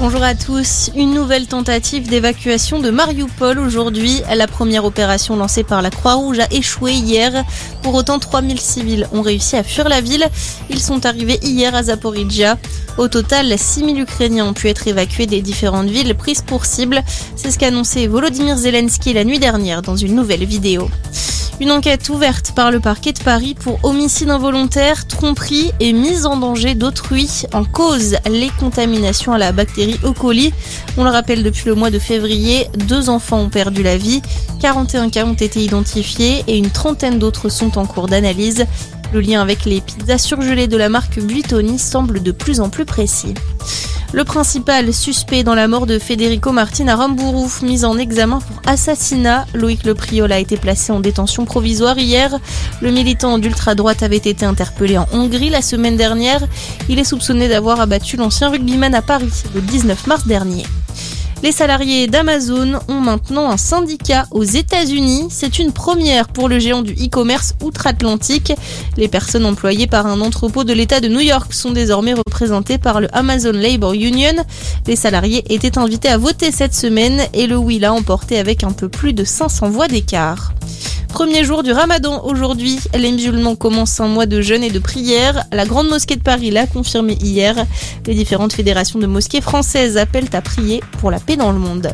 Bonjour à tous. Une nouvelle tentative d'évacuation de Mariupol aujourd'hui. La première opération lancée par la Croix-Rouge a échoué hier. Pour autant, 3000 civils ont réussi à fuir la ville. Ils sont arrivés hier à Zaporizhia. Au total, 6000 Ukrainiens ont pu être évacués des différentes villes prises pour cible. C'est ce qu'a annoncé Volodymyr Zelensky la nuit dernière dans une nouvelle vidéo. Une enquête ouverte par le parquet de Paris pour homicide involontaire, tromperie et mise en danger d'autrui en cause les contaminations à la bactérie E. coli. On le rappelle depuis le mois de février, deux enfants ont perdu la vie, 41 cas ont été identifiés et une trentaine d'autres sont en cours d'analyse. Le lien avec les pizzas surgelées de la marque Buitoni semble de plus en plus précis. Le principal suspect dans la mort de Federico Martin à Rambourou, mis en examen pour assassinat, Loïc Le Priol a été placé en détention provisoire hier. Le militant d'ultra-droite avait été interpellé en Hongrie la semaine dernière. Il est soupçonné d'avoir abattu l'ancien rugbyman à Paris le 19 mars dernier. Les salariés d'Amazon ont maintenant un syndicat aux États-Unis. C'est une première pour le géant du e-commerce outre-Atlantique. Les personnes employées par un entrepôt de l'État de New York sont désormais représentées par le Amazon Labor Union. Les salariés étaient invités à voter cette semaine et le oui l'a emporté avec un peu plus de 500 voix d'écart. Premier jour du ramadan aujourd'hui. Les musulmans commencent un mois de jeûne et de prière. La Grande Mosquée de Paris l'a confirmé hier. Les différentes fédérations de mosquées françaises appellent à prier pour la paix dans le monde.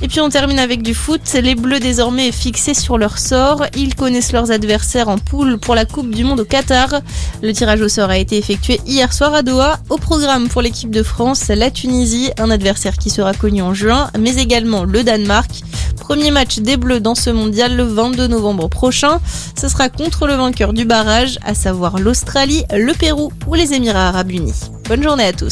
Et puis on termine avec du foot. Les Bleus désormais fixés sur leur sort. Ils connaissent leurs adversaires en poule pour la Coupe du Monde au Qatar. Le tirage au sort a été effectué hier soir à Doha. Au programme pour l'équipe de France, la Tunisie, un adversaire qui sera connu en juin, mais également le Danemark. Premier match des Bleus dans ce mondial le 22 novembre prochain. Ce sera contre le vainqueur du barrage, à savoir l'Australie, le Pérou ou les Émirats arabes unis. Bonne journée à tous.